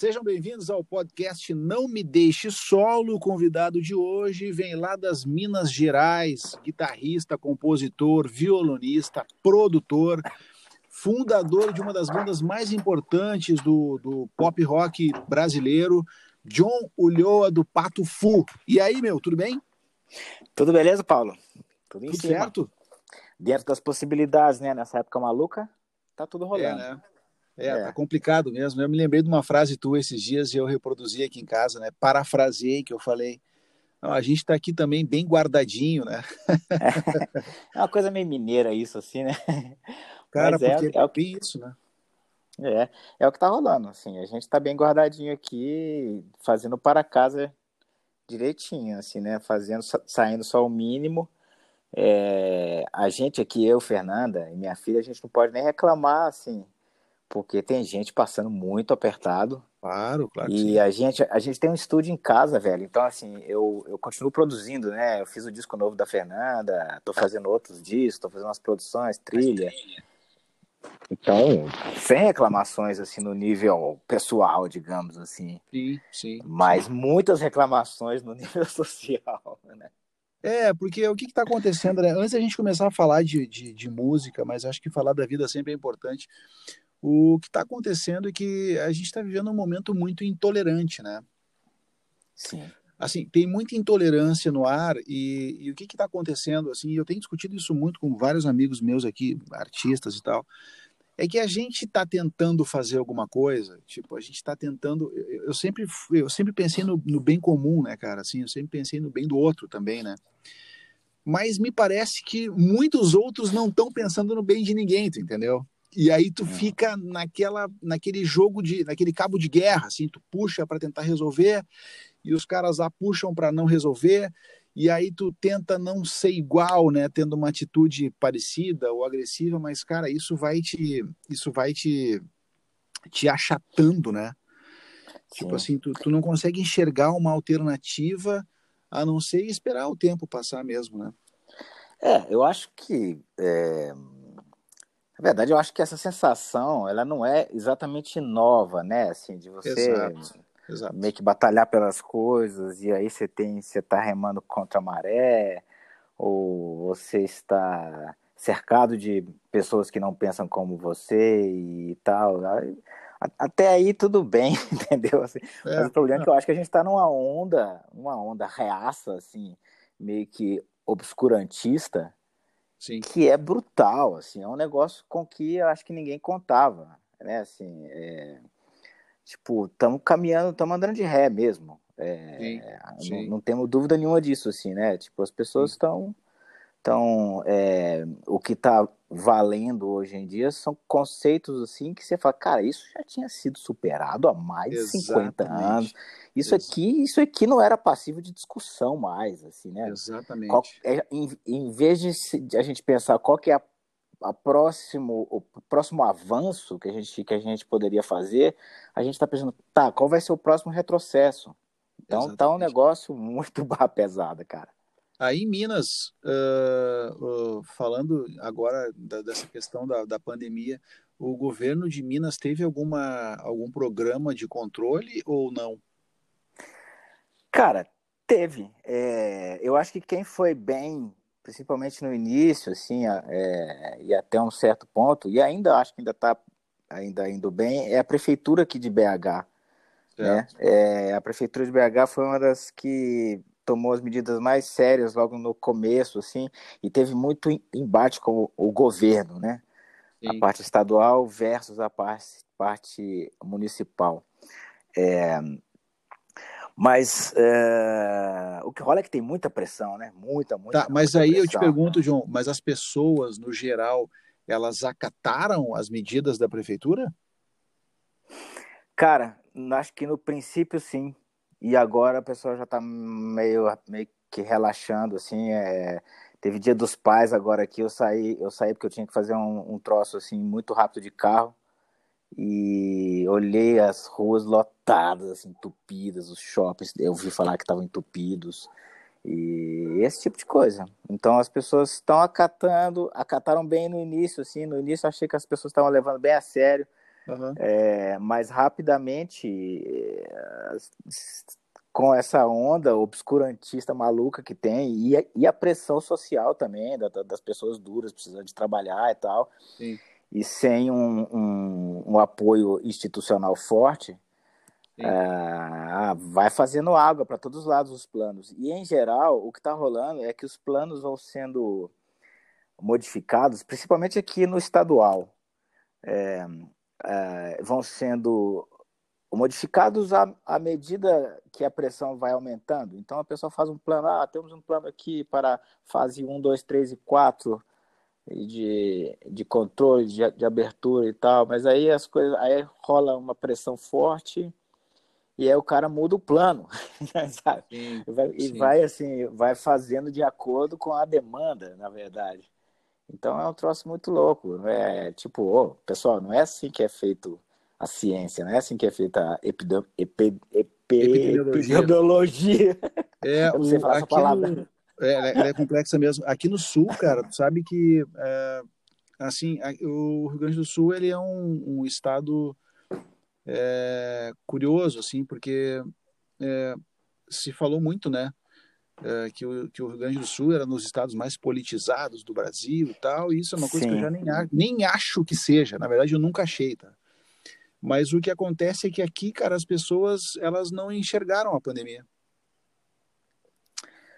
Sejam bem-vindos ao podcast Não Me Deixe Solo. O convidado de hoje vem lá das Minas Gerais, guitarrista, compositor, violonista, produtor, fundador de uma das bandas mais importantes do, do pop rock brasileiro, John Ulloa do Pato Fu. E aí, meu, tudo bem? Tudo beleza, Paulo? Tudo, tudo certo? Dentro das possibilidades, né? Nessa época maluca, tá tudo rolando. É, né? É, é, tá complicado mesmo. Eu me lembrei de uma frase tua esses dias e eu reproduzi aqui em casa, né? Parafraseei que eu falei. Não, a gente está aqui também bem guardadinho, né? é uma coisa meio mineira isso, assim, né? Cara, Mas é, porque é, é o que isso, né? É, é o que tá rolando, assim. A gente tá bem guardadinho aqui, fazendo para casa direitinho, assim, né? Fazendo, saindo só o mínimo. É, a gente aqui, eu, Fernanda e minha filha, a gente não pode nem reclamar, assim, porque tem gente passando muito apertado. Claro, claro. E a gente, a gente tem um estúdio em casa, velho. Então, assim, eu, eu continuo produzindo, né? Eu fiz o disco novo da Fernanda, tô fazendo outros discos, tô fazendo umas produções, trilha. Então, sem reclamações, assim, no nível pessoal, digamos assim. Sim, sim. Mas muitas reclamações no nível social, né? É, porque o que está acontecendo, né? Antes a gente começar a falar de, de, de música, mas acho que falar da vida sempre é importante. O que está acontecendo é que a gente está vivendo um momento muito intolerante, né? Sim. Assim, tem muita intolerância no ar e, e o que está acontecendo, assim, eu tenho discutido isso muito com vários amigos meus aqui, artistas e tal, é que a gente está tentando fazer alguma coisa, tipo, a gente está tentando, eu, eu, sempre eu sempre pensei no, no, bem comum, né, cara, assim, eu sempre pensei no bem do outro também, né, mas me parece que muitos outros não estão pensando no bem de ninguém, entendeu? E aí tu é. fica naquela, naquele jogo de, naquele cabo de guerra, assim, tu puxa para tentar resolver e os caras lá puxam para não resolver e aí tu tenta não ser igual, né, tendo uma atitude parecida ou agressiva, mas cara, isso vai te, isso vai te, te achatando, né? Sim. Tipo assim, tu, tu não consegue enxergar uma alternativa a não ser esperar o tempo passar mesmo, né? É, eu acho que é na verdade, eu acho que essa sensação, ela não é exatamente nova, né? Assim, de você exato, exato. meio que batalhar pelas coisas e aí você tem, você está remando contra a maré, ou você está cercado de pessoas que não pensam como você e tal. Até aí tudo bem, entendeu? Assim, é, mas o problema é que eu acho que a gente está numa onda, uma onda reaça, assim, meio que obscurantista, Sim. que é brutal, assim, é um negócio com que eu acho que ninguém contava, né, assim, é, tipo, estamos caminhando, estamos andando de ré mesmo, é, sim, sim. Não, não, temos dúvida nenhuma disso, assim, né, tipo, as pessoas estão então, é, o que está valendo hoje em dia são conceitos assim que você fala, cara, isso já tinha sido superado há mais de 50 anos. Isso aqui, isso aqui não era passível de discussão mais, assim, né? Exatamente. Qual, é, em, em, vez de, a gente pensar qual que é a, a próximo, o próximo avanço que a gente, que a gente poderia fazer, a gente está pensando, tá, qual vai ser o próximo retrocesso? Então Exatamente. tá um negócio muito barra pesada, cara. Aí em Minas, uh, uh, falando agora da, dessa questão da, da pandemia, o governo de Minas teve alguma, algum programa de controle ou não? Cara, teve. É, eu acho que quem foi bem, principalmente no início, assim, é, e até um certo ponto, e ainda acho que ainda está ainda indo bem, é a prefeitura aqui de BH. Né? É, a prefeitura de BH foi uma das que tomou as medidas mais sérias logo no começo, assim, e teve muito embate com o, governo, né? Sim. A parte estadual versus a parte, parte municipal. É, mas é, o que rola é que tem muita pressão, né? Muita, muita. Tá, mas muita aí pressão. eu te pergunto, João, mas as pessoas, no geral, elas acataram as medidas da prefeitura? Cara, acho que no princípio sim. E agora a pessoa já está meio, meio que relaxando, assim. É... Teve dia dos pais agora aqui, eu saí, eu saí porque eu tinha que fazer um, um troço assim muito rápido de carro e olhei as ruas lotadas, assim, entupidas, os shoppings, eu vi falar que estavam entupidos e esse tipo de coisa. Então as pessoas estão acatando, acataram bem no início, assim, no início achei que as pessoas estavam levando bem a sério, Uhum. É, mas rapidamente, com essa onda obscurantista maluca que tem, e a, e a pressão social também, da, das pessoas duras precisando de trabalhar e tal, Sim. e sem um, um, um apoio institucional forte, é, vai fazendo água para todos os lados os planos. E, em geral, o que está rolando é que os planos vão sendo modificados, principalmente aqui no estadual, é, é, vão sendo modificados à, à, medida que a pressão vai aumentando. Então, a pessoa faz um plano, ah, temos um plano aqui para fase 1, 2, 3 e 4, de, de controle, de, de abertura e tal, mas aí as coisas, aí rola uma pressão forte e aí o cara muda o plano, sabe? Sim, e, vai, e vai, assim, vai fazendo de acordo com a demanda, na verdade. Então é um troço muito louco. É tipo, oh, pessoal, não é assim que é feito a ciência, não é assim que é feita a epidem, epi, epi, epidemiologia. epidemiologia. É, não sei falar essa palavra. No, é, é, é, complexa mesmo. Aqui no sul, cara, tu sabe que é, assim, o Rio Grande do Sul ele é um, um estado é, curioso, assim, porque é, se falou muito, né, é, que, o, que o Rio Grande do Sul era nos estados mais politizados do Brasil e tal, e isso é uma coisa Sim. que eu já nem, nem acho que seja, na verdade eu nunca achei, tá? Mas o que acontece é que aqui, cara, as pessoas, elas não enxergaram a pandemia.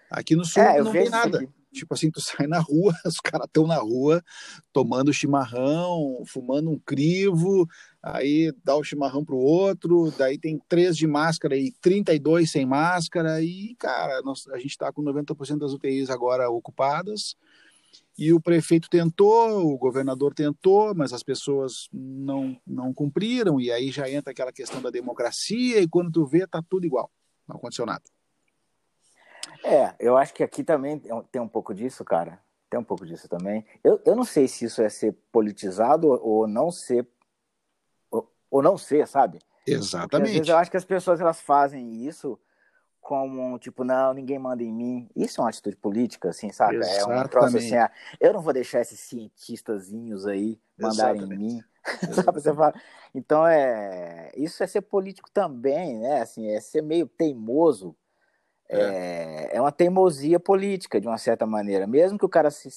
Aqui no Sul é, não tem nada. Tipo assim, tu sai na rua, os caras estão na rua tomando chimarrão, fumando um crivo, aí dá o chimarrão pro outro, daí tem três de máscara e 32 sem máscara, e, cara, nós, a gente está com 90% das UTIs agora ocupadas, e o prefeito tentou, o governador tentou, mas as pessoas não, não cumpriram, e aí já entra aquela questão da democracia, e quando tu vê, tá tudo igual, não aconteceu nada. É, eu acho que aqui também tem um pouco disso, cara. Tem um pouco disso também. Eu, eu não sei se isso é ser politizado ou não ser. Ou, ou não ser, sabe? Exatamente. Porque, às vezes eu acho que as pessoas elas fazem isso como, tipo, não, ninguém manda em mim. Isso é uma atitude política, assim, sabe? Exatamente. É um troço assim, ah, eu não vou deixar esses cientistazinhos aí mandarem Exatamente. em mim. sabe? Você fala. Então, é... isso é ser político também, né? Assim, é ser meio teimoso é. é, é uma teimosia política, de uma certa maneira. Mesmo que o cara se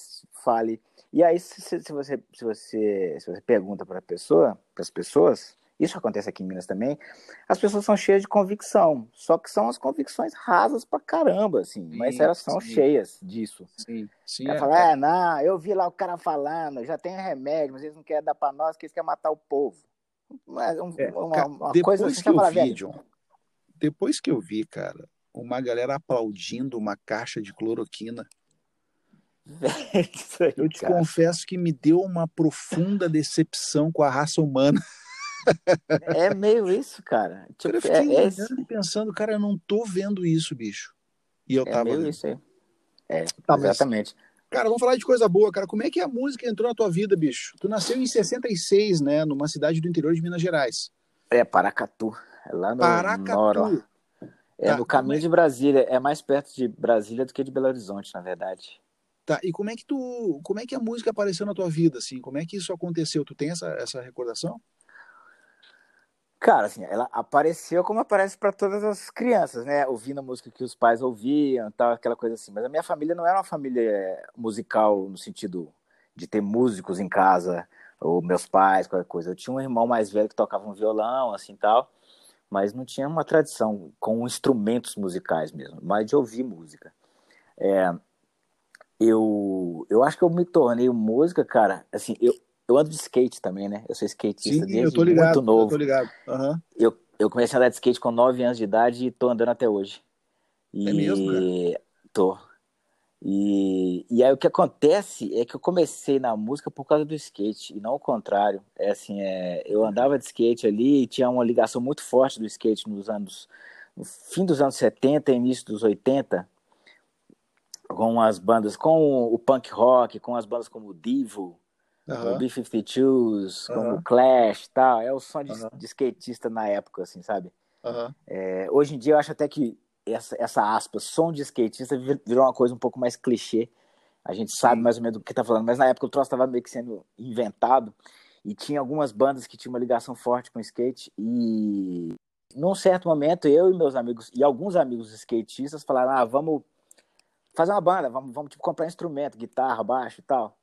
fale. E aí, se, se você, se, você, se você pergunta para a pessoa, para as pessoas, isso acontece aqui em Minas também, as pessoas são cheias de convicção, só que são as convicções rasas pra caramba, assim, sim, mas elas são sim. cheias disso. Sim, sim. Ela é, fala, é. não, eu vi lá o cara falando, já tem remédio, mas eles não querem dar pra nós, que eles querem matar o povo. Mas um, é, uma, uma depois coisa assim, que eu vi, John, depois que eu vi, cara, uma galera aplaudindo uma caixa de cloroquina. Aí, eu te cara. confesso que me deu uma profunda decepção com a raça humana. É meio isso, cara. Tipo, eu fiquei é, é pensando, cara, eu não tô vendo isso, bicho. E eu é tava. Meio vendo. isso aí. É, tá, exatamente. Mas, cara, vamos falar de coisa boa, cara. Como é que a música entrou na tua vida, bicho? Tu nasceu em 66, né? Numa cidade do interior de Minas Gerais. É, Paracatu. É lá no Paracatu. Noro. É tá, no caminho é... de Brasília, é mais perto de Brasília do que de Belo Horizonte, na verdade. Tá, e como é que tu, como é que a música apareceu na tua vida, assim? Como é que isso aconteceu? Tu tem essa, essa recordação? Cara, assim, ela apareceu como aparece para todas as crianças, né? Ouvindo a música que os pais ouviam, tal, aquela coisa assim. Mas a minha família não era uma família musical no sentido de ter músicos em casa, ou meus pais, qualquer coisa. Eu tinha um irmão mais velho que tocava um violão, assim, tal mas não tinha uma tradição com instrumentos musicais mesmo, mas de ouvir música. É, eu, eu acho que eu me tornei música, cara, assim, eu, eu ando de skate também, né? Eu sou skatista Sim, desde ligado, muito novo. Eu tô ligado. Uhum. Eu, eu comecei a andar de skate com 9 anos de idade e tô andando até hoje. E... É mesmo, cara? Tô. E, e aí o que acontece é que eu comecei na música por causa do skate, e não o contrário. É assim, é, eu andava de skate ali e tinha uma ligação muito forte do skate nos anos. no fim dos anos 70 e início dos 80, com as bandas, com o punk rock, com as bandas como o Divo, uhum. o B-52s, como o Clash tal. É o som de, uhum. de skatista na época, assim, sabe? Uhum. É, hoje em dia eu acho até que essa, essa aspa, som de skatista virou uma coisa um pouco mais clichê. A gente sabe mais ou menos do que tá falando, mas na época o troço estava meio que sendo inventado. e tinha algumas bandas que tinham uma ligação forte com o skate e num certo momento eu e meus amigos e alguns amigos skatistas falaram ah vamos fazer uma banda vamos, vamos tipo, comprar instrumento guitarra baixo e tal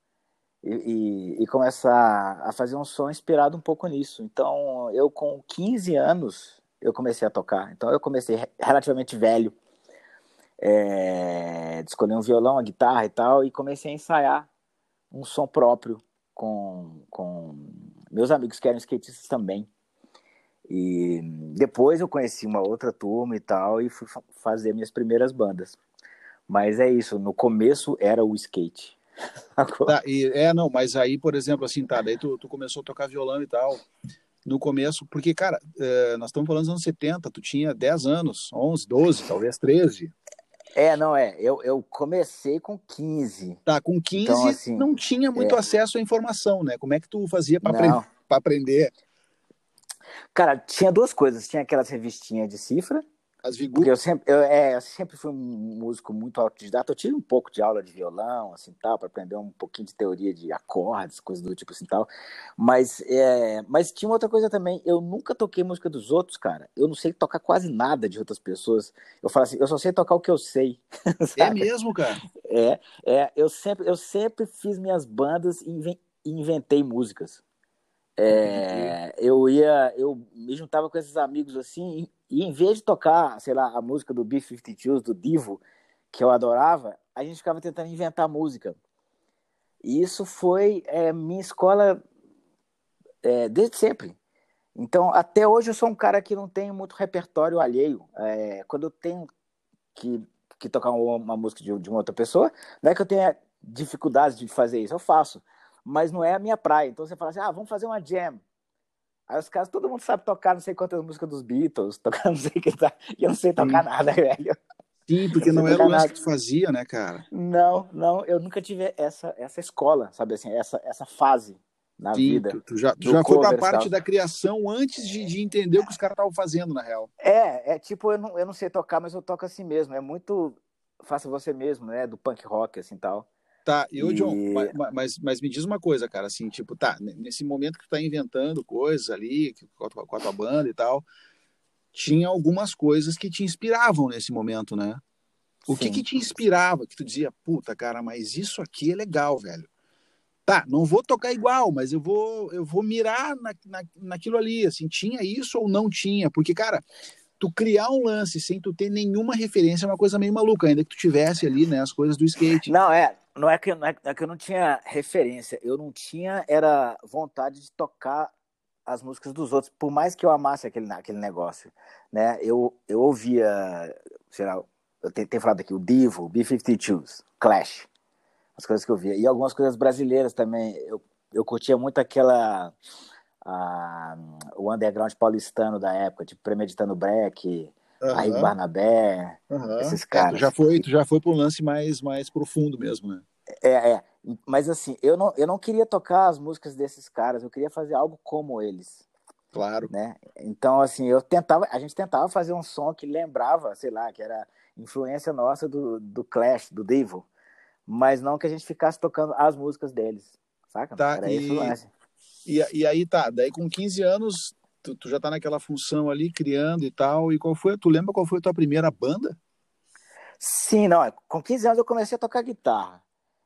e, e, e, começar a fazer um som inspirado um pouco nisso então eu com 15 anos eu comecei a tocar então eu comecei relativamente velho é, escolhi um violão, a guitarra e tal, e comecei a ensaiar um som próprio com, com meus amigos que eram skatistas também. E depois eu conheci uma outra turma e tal, e fui fazer minhas primeiras bandas. Mas é isso, no começo era o skate. Tá, e, é, não, mas aí, por exemplo, assim, tá, daí tu, tu começou a tocar violão e tal, no começo, porque, cara, é, nós estamos falando dos anos 70, tu tinha 10 anos, 11, 12, talvez 13. É, não é. Eu, eu comecei com 15. Tá, com 15 então, assim, não tinha muito é... acesso à informação, né? Como é que tu fazia para aprend aprender? Cara, tinha duas coisas. Tinha aquelas revistinhas de cifra, as Vigu? Porque eu sempre, eu, é, eu sempre fui um músico muito autodidata. Eu tive um pouco de aula de violão, assim, tal, para aprender um pouquinho de teoria de acordes, coisas do tipo assim, tal. Mas, é, mas tinha outra coisa também. Eu nunca toquei música dos outros, cara. Eu não sei tocar quase nada de outras pessoas. Eu falo assim, eu só sei tocar o que eu sei. é mesmo, cara? É, é. Eu sempre, eu sempre fiz minhas bandas e inventei músicas. É, eu ia, eu me juntava com esses amigos assim, e, em vez de tocar, sei lá, a música do B-52s, do Divo, que eu adorava, a gente ficava tentando inventar música. E isso foi é, minha escola é, desde sempre. Então, até hoje eu sou um cara que não tem muito repertório alheio. É, quando eu tenho que, que tocar uma, música de, de uma outra pessoa, não é que eu tenha dificuldades de fazer isso, eu faço mas não é a minha praia. Então você fala assim, ah, vamos fazer uma jam. Aí os caras, todo mundo sabe tocar não sei quantas músicas dos Beatles, tocar não sei o que tá, e eu não sei tocar Sim. nada, velho. Sim, porque não, não era o lance que tu fazia, né, cara? Não, não, eu nunca tive essa, essa escola, sabe assim, essa, essa fase na Sim, vida. Tu, tu já, tu já foi pra parte da criação antes de, de entender o que os caras estavam fazendo, na real. É, é tipo, eu não, eu não sei tocar, mas eu toco assim mesmo. É muito faça você mesmo, né? Do punk rock, assim tal. Tá, e o John, mas, mas me diz uma coisa, cara, assim, tipo, tá, nesse momento que tu tá inventando coisas ali, com a, tua, com a tua banda e tal, tinha algumas coisas que te inspiravam nesse momento, né? O que que te inspirava, que tu dizia, puta, cara, mas isso aqui é legal, velho. Tá, não vou tocar igual, mas eu vou eu vou mirar na, na, naquilo ali, assim, tinha isso ou não tinha? Porque, cara, tu criar um lance sem tu ter nenhuma referência é uma coisa meio maluca, ainda que tu tivesse ali, né, as coisas do skate. Não, é, não é que, não é, é que eu não tinha referência, eu não tinha era vontade de tocar as músicas dos outros, por mais que eu amasse aquele, aquele negócio, né? Eu, eu ouvia, sei lá, eu tenho, falado aqui, o Divo, B-52s, Clash, as coisas que eu via, e algumas coisas brasileiras também, eu, eu curtia muito aquela, a, o underground paulistano da época, tipo Premeditando Break, uhum. Arrigo Barnabé, uhum. esses caras. É, tu já foi, tu já foi para um lance mais, mais profundo mesmo, né? É, é. Mas assim, eu não, eu não queria tocar as músicas desses caras, eu queria fazer algo como eles. Claro. Né? Então, assim, eu tentava, a gente tentava fazer um som que lembrava, sei lá, que era influência nossa do, do Clash, do Devil, mas não que a gente ficasse tocando as músicas deles, saca? Tá, era e, isso, e, e aí tá, daí com 15 anos tu, tu já tá naquela função ali, criando e tal. E qual foi, tu lembra qual foi a tua primeira banda? Sim, não. Com 15 anos eu comecei a tocar guitarra.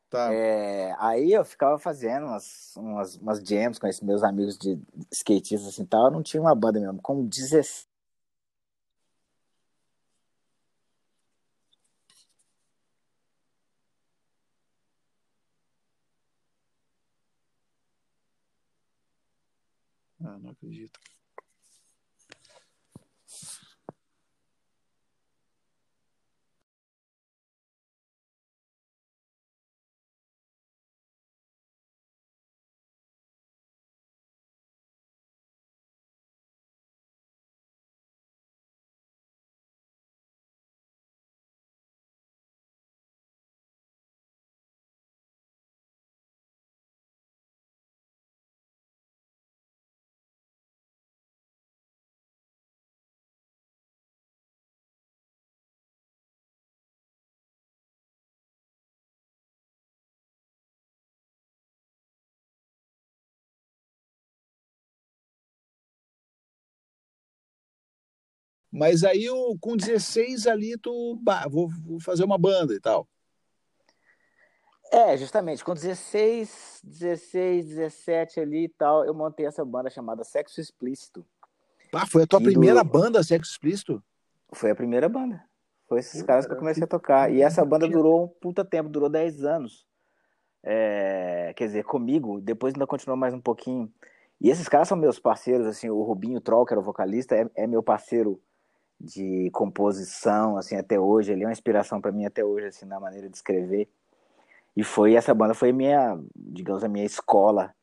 Tá. É, aí eu ficava fazendo umas, umas, umas jams com esses meus amigos de skatistas assim tal. Eu não tinha uma banda mesmo. Com 16. Ah, não acredito. Mas aí, eu, com 16 ali, tu, bah, vou, vou fazer uma banda e tal. É, justamente, com 16, 16, 17 ali e tal, eu montei essa banda chamada Sexo Explícito. Ah, foi a tua primeira do... banda, Sexo Explícito? Foi a primeira banda. Foi esses caras que eu comecei a tocar. E essa banda durou um puta tempo, durou 10 anos. É, quer dizer, comigo, depois ainda continuou mais um pouquinho. E esses caras são meus parceiros, assim, o Rubinho Troll, que era o vocalista, é, é meu parceiro de composição, assim, até hoje. Ele é uma inspiração para mim até hoje, assim, na maneira de escrever. E foi essa banda foi minha, digamos, a minha escola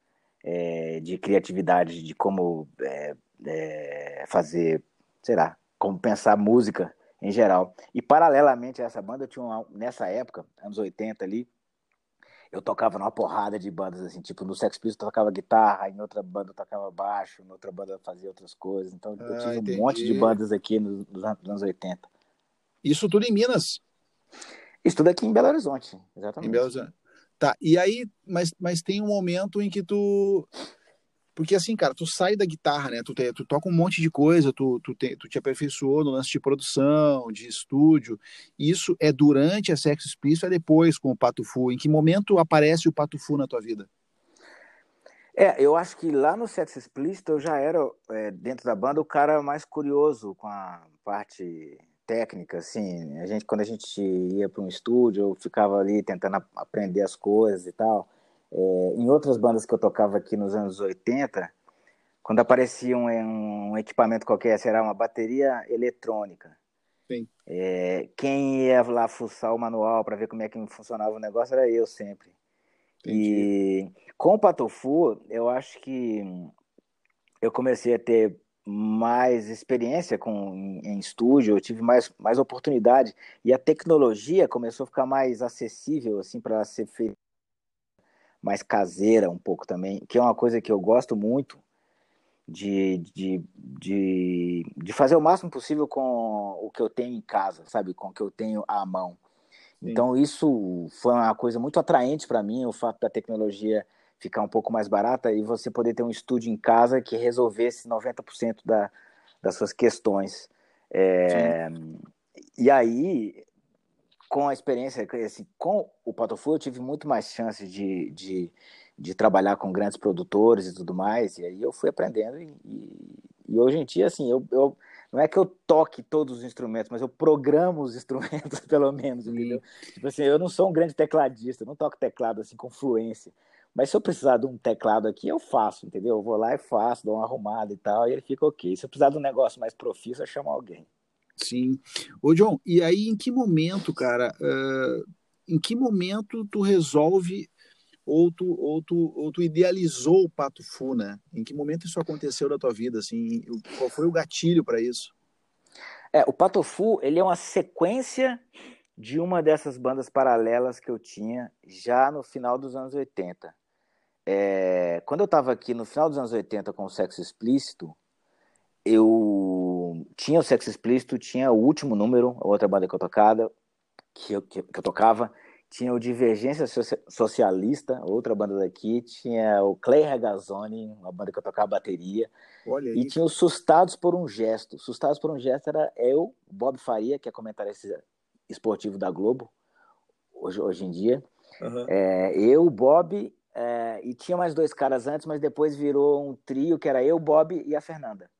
é, de criatividade, de como é, é, fazer, sei lá, como pensar música em geral. E paralelamente a essa banda, eu tinha uma, nessa época, anos 80 ali, eu tocava numa porrada de bandas, assim, tipo, no Sex Pistols eu tocava guitarra, em outra banda eu tocava baixo, em outra banda eu fazia outras coisas. Então eu tive ah, um monte de bandas aqui nos, nos, anos 80. Isso tudo em Minas? Isso tudo aqui em Belo Horizonte, exatamente. Em Belo Horizonte. Tá, e aí, mas, mas tem um momento em que tu porque assim, cara, tu sai da guitarra, né? Tu, te, tu toca um monte de coisa, tu, tu, te, tu te aperfeiçoou no lance de produção, de estúdio. Isso é durante a Sexo Explícito ou é depois com o Pato Fu? Em que momento aparece o Pato Fu na tua vida? É, eu acho que lá no Sexo Explícito eu já era, é, dentro da banda, o cara mais curioso com a parte técnica, assim. A gente, quando a gente ia para um estúdio, eu ficava ali tentando aprender as coisas e tal. É, em outras bandas que eu tocava aqui nos anos 80, quando aparecia um, um equipamento qualquer, será uma bateria eletrônica. É, quem ia lá fuçar o manual para ver como é que funcionava o negócio era eu sempre. Entendi. E com o Patofu, eu acho que eu comecei a ter mais experiência com, em, em, estúdio, eu tive mais, mais oportunidade e a tecnologia começou a ficar mais acessível assim para ser feita mais caseira um pouco também, que é uma coisa que eu gosto muito de, de, de, de fazer o máximo possível com o que eu tenho em casa, sabe? Com o que eu tenho à mão. Sim. Então, isso foi uma coisa muito atraente para mim, o fato da tecnologia ficar um pouco mais barata e você poder ter um estúdio em casa que resolvesse 90% da, das suas questões. É, e aí, com a experiência, assim, com o Patofu, eu tive muito mais chances de, de, de, trabalhar com grandes produtores e tudo mais, e aí eu fui aprendendo, e, e, e hoje em dia, assim, eu, eu, não é que eu toque todos os instrumentos, mas eu programo os instrumentos, pelo menos, entendeu? Tipo assim, eu não sou um grande tecladista, não toco teclado, assim, com fluência, mas se eu precisar de um teclado aqui, eu faço, entendeu? Eu vou lá e faço, dou uma arrumada e tal, e ele fica ok. Se eu precisar de um negócio mais profício, eu chamo alguém. Sim. Ô, John, e aí em que momento, cara, uh, em que momento tu resolve ou tu, ou tu, ou tu idealizou o Pato Fu, né? Em que momento isso aconteceu na tua vida, assim? Qual foi o gatilho para isso? É, o Pato Fu, ele é uma sequência de uma dessas bandas paralelas que eu tinha já no final dos anos 80. É, quando eu estava aqui no final dos anos 80 com o Sexo Explícito, eu tinha o Sexo Explícito, tinha o último número, a outra banda que eu tocava, que eu, que, que eu tocava, tinha o Divergência Socialista, outra banda daqui, tinha o Clay Regazzoni, uma banda que eu tocava bateria, e tinha os Sustados por um Gesto. Sustados por um Gesto era eu, Bob Faria, que é comentarista esportivo da Globo, hoje, hoje em dia, uhum. é, eu, Bob, é, e tinha mais dois caras antes, mas depois virou um trio, que era eu, Bob e a Fernanda.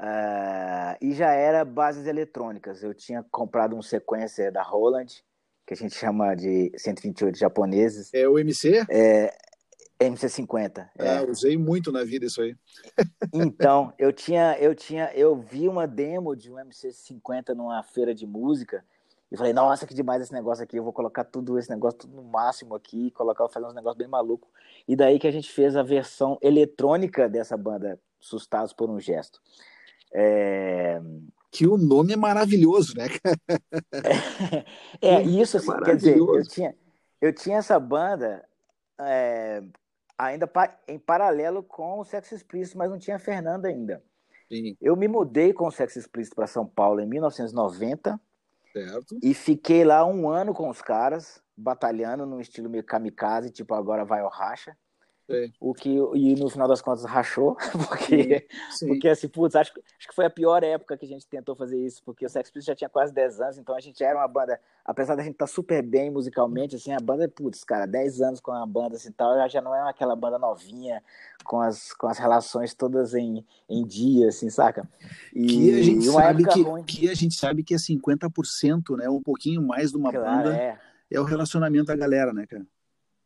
Uh, e já era bases eletrônicas. Eu tinha comprado um sequencer da Roland, que a gente chama de 128 japoneses. É o MC? É, MC50. É. Ah, usei muito na vida isso aí. então, eu tinha, eu tinha, eu vi uma demo de um MC50 numa feira de música e falei, nossa, que demais esse negócio aqui, eu vou colocar tudo esse negócio tudo no máximo aqui, colocar, fazer uns negócios bem maluco. E daí que a gente fez a versão eletrônica dessa banda, Sustados por um Gesto. É... Que o nome é maravilhoso, né? é, é isso, assim, quer dizer, eu tinha, eu tinha essa banda é, ainda em paralelo com o Sexo Explícito, mas não tinha a Fernanda ainda. Sim. Eu me mudei com o Sexo Explícito para São Paulo em 1990 certo. e fiquei lá um ano com os caras, batalhando num estilo meio kamikaze, tipo agora vai o racha. É. O que, e no final das contas rachou, porque, sim, sim. porque assim, putz, acho, acho que foi a pior época que a gente tentou fazer isso, porque o Sex Pistols já tinha quase 10 anos, então a gente era uma banda, apesar da gente estar tá super bem musicalmente, assim, a banda, putz, cara, 10 anos com a banda assim tal, já não é aquela banda novinha, com as, com as relações todas em, em dia, assim, saca? E, que a gente sabe que, ruim. que a gente sabe que é 50%, né, um pouquinho mais de uma claro, banda, é. é o relacionamento da galera, né, cara?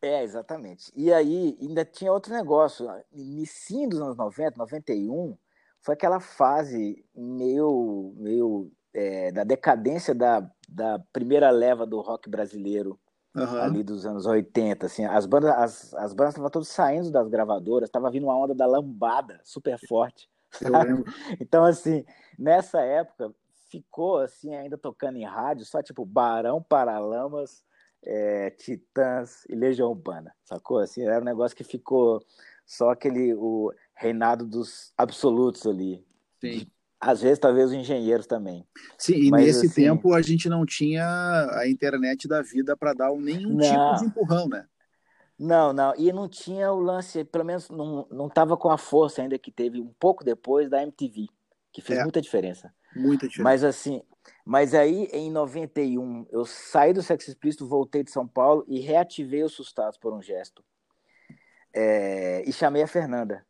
É, exatamente. E aí ainda tinha outro negócio. Início dos anos 90, 91, foi aquela fase meio, meio é, da decadência da, da primeira leva do rock brasileiro uhum. ali dos anos 80. Assim, as bandas as, as bandas estavam todas saindo das gravadoras, estava vindo uma onda da lambada super forte. Então, assim, nessa época ficou assim ainda tocando em rádio, só tipo Barão Paralamas é, Titãs e Legião Urbana, sacou? Assim, era um negócio que ficou só aquele o reinado dos absolutos ali. Sim. Às vezes, talvez, os engenheiros também. Sim, e Mas, nesse assim, tempo a gente não tinha a internet da vida para dar nenhum não, tipo de empurrão, né? Não, não. E não tinha o lance, pelo menos não estava com a força ainda que teve um pouco depois da MTV, que fez é, muita diferença. Muita diferença. Mas assim, mas aí, em 91, eu saí do Sex Explícito, voltei de São Paulo e reativei os Sustados por um gesto. É, e chamei a Fernanda.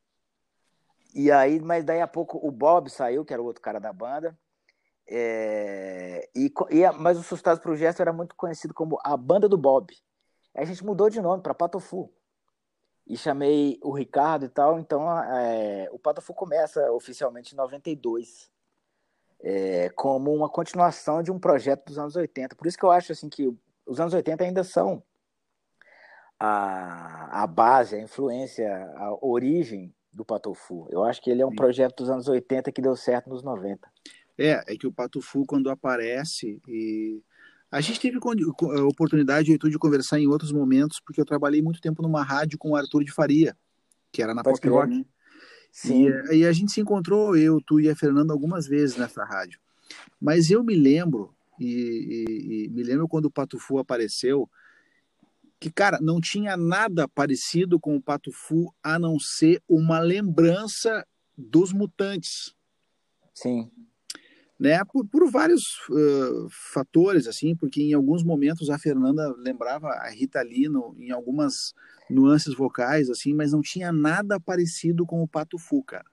E aí, mas daí a pouco o Bob saiu, que era o outro cara da banda. É, e, e, mas o Sustados um gesto era muito conhecido como a banda do Bob. Aí a gente mudou de nome para Patofu. E chamei o Ricardo e tal. Então, é, o Patofu começa oficialmente em 92 é, como uma continuação de um projeto dos anos 80. Por isso que eu acho assim que os anos 80 ainda são a, a base, a influência, a origem do Patofu. Eu acho que ele é um Sim. projeto dos anos 80 que deu certo nos 90. É, é que o Patofu, quando aparece, e a gente teve a oportunidade de conversar em outros momentos, porque eu trabalhei muito tempo numa rádio com o Arthur de Faria, que era na Pode Pop Rock. Né? Sim. E, e, a gente se encontrou, eu, tu e a Fernanda, algumas vezes nessa rádio. Mas eu me lembro, e, e, e me lembro quando o Patufu apareceu, que, cara, não tinha nada parecido com o Patufu a não ser uma lembrança dos mutantes. Sim né? Por, por vários uh, fatores, assim, porque em alguns momentos a Fernanda lembrava a Rita Lee no, em algumas nuances vocais, assim, mas não tinha nada parecido com o Pato Fu, cara.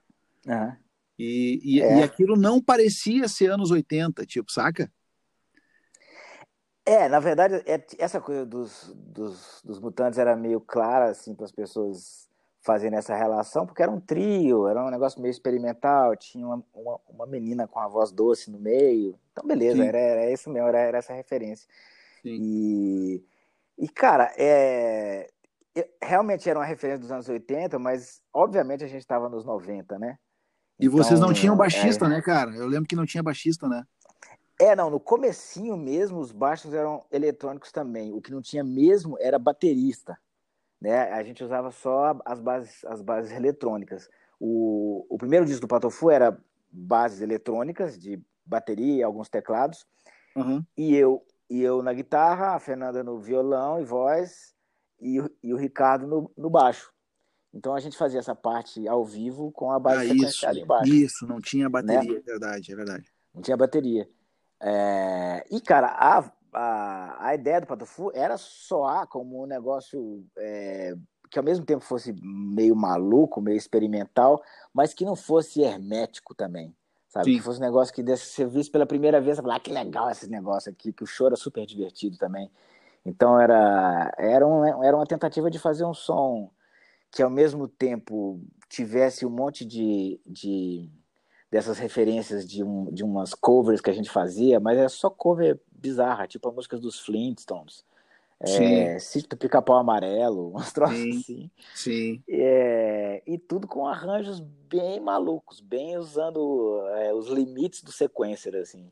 Uhum. E, e, é. e, aquilo não parecia ser anos 80, tipo, saca? É, na verdade, é, essa coisa dos, dos, dos mutantes era meio clara, assim, para as pessoas fazendo essa relação, porque era um trio, era um negócio meio experimental, tinha uma, uma, uma menina com a voz doce no meio. Então, beleza, era, era isso mesmo, era, era essa referência. Sim. E, e, cara, é, realmente era uma referência dos anos 80, mas obviamente a gente estava nos 90, né? E então, vocês não tinham baixista, é... né, cara? Eu lembro que não tinha baixista, né? É, não, no comecinho mesmo os baixos eram eletrônicos também. O que não tinha mesmo era baterista né? A gente usava só as bases, as bases eletrônicas. O, o primeiro disco do Patofu era bases eletrônicas, de bateria, alguns teclados, uhum. e eu e eu na guitarra, a Fernanda no violão e voz, e, e o Ricardo no, no baixo. Então a gente fazia essa parte ao vivo com a base ah, sequenciada embaixo. Isso, não tinha bateria, né? é verdade, é verdade. Não tinha bateria. É... E, cara, a, a, a ideia do Patofu era soar como um negócio é, que ao mesmo tempo fosse meio maluco, meio experimental, mas que não fosse hermético também. Sabe? Sim. Que fosse um negócio que desse serviço pela primeira vez, você falar, ah, que legal esse negócio aqui, que o show era super divertido também. Então era, era, um, era uma tentativa de fazer um som que ao mesmo tempo tivesse um monte de, de dessas referências de, um, de umas covers que a gente fazia, mas é só cover bizarra, tipo a música dos Flintstones. É, Sítio do Pica-Pau Amarelo, umas troças sim, assim. Sim. É, e tudo com arranjos bem malucos, bem usando é, os limites do sequencer, assim.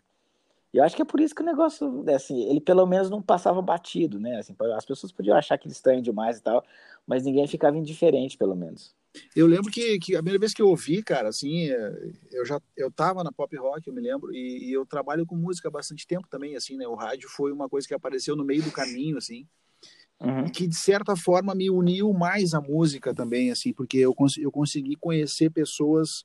E eu acho que é por isso que o negócio, assim, ele pelo menos não passava batido, né? Assim, as pessoas podiam achar que ele estranho demais e tal, mas ninguém ficava indiferente, pelo menos. Eu lembro que, que, a primeira vez que eu ouvi, cara, assim, é, eu já eu tava na pop rock, eu me lembro, e, e, eu trabalho com música há bastante tempo também, assim, né? O rádio foi uma coisa que apareceu no meio do caminho, assim. uhum. que de certa forma me uniu mais à música também, assim, porque eu, cons eu consegui conhecer pessoas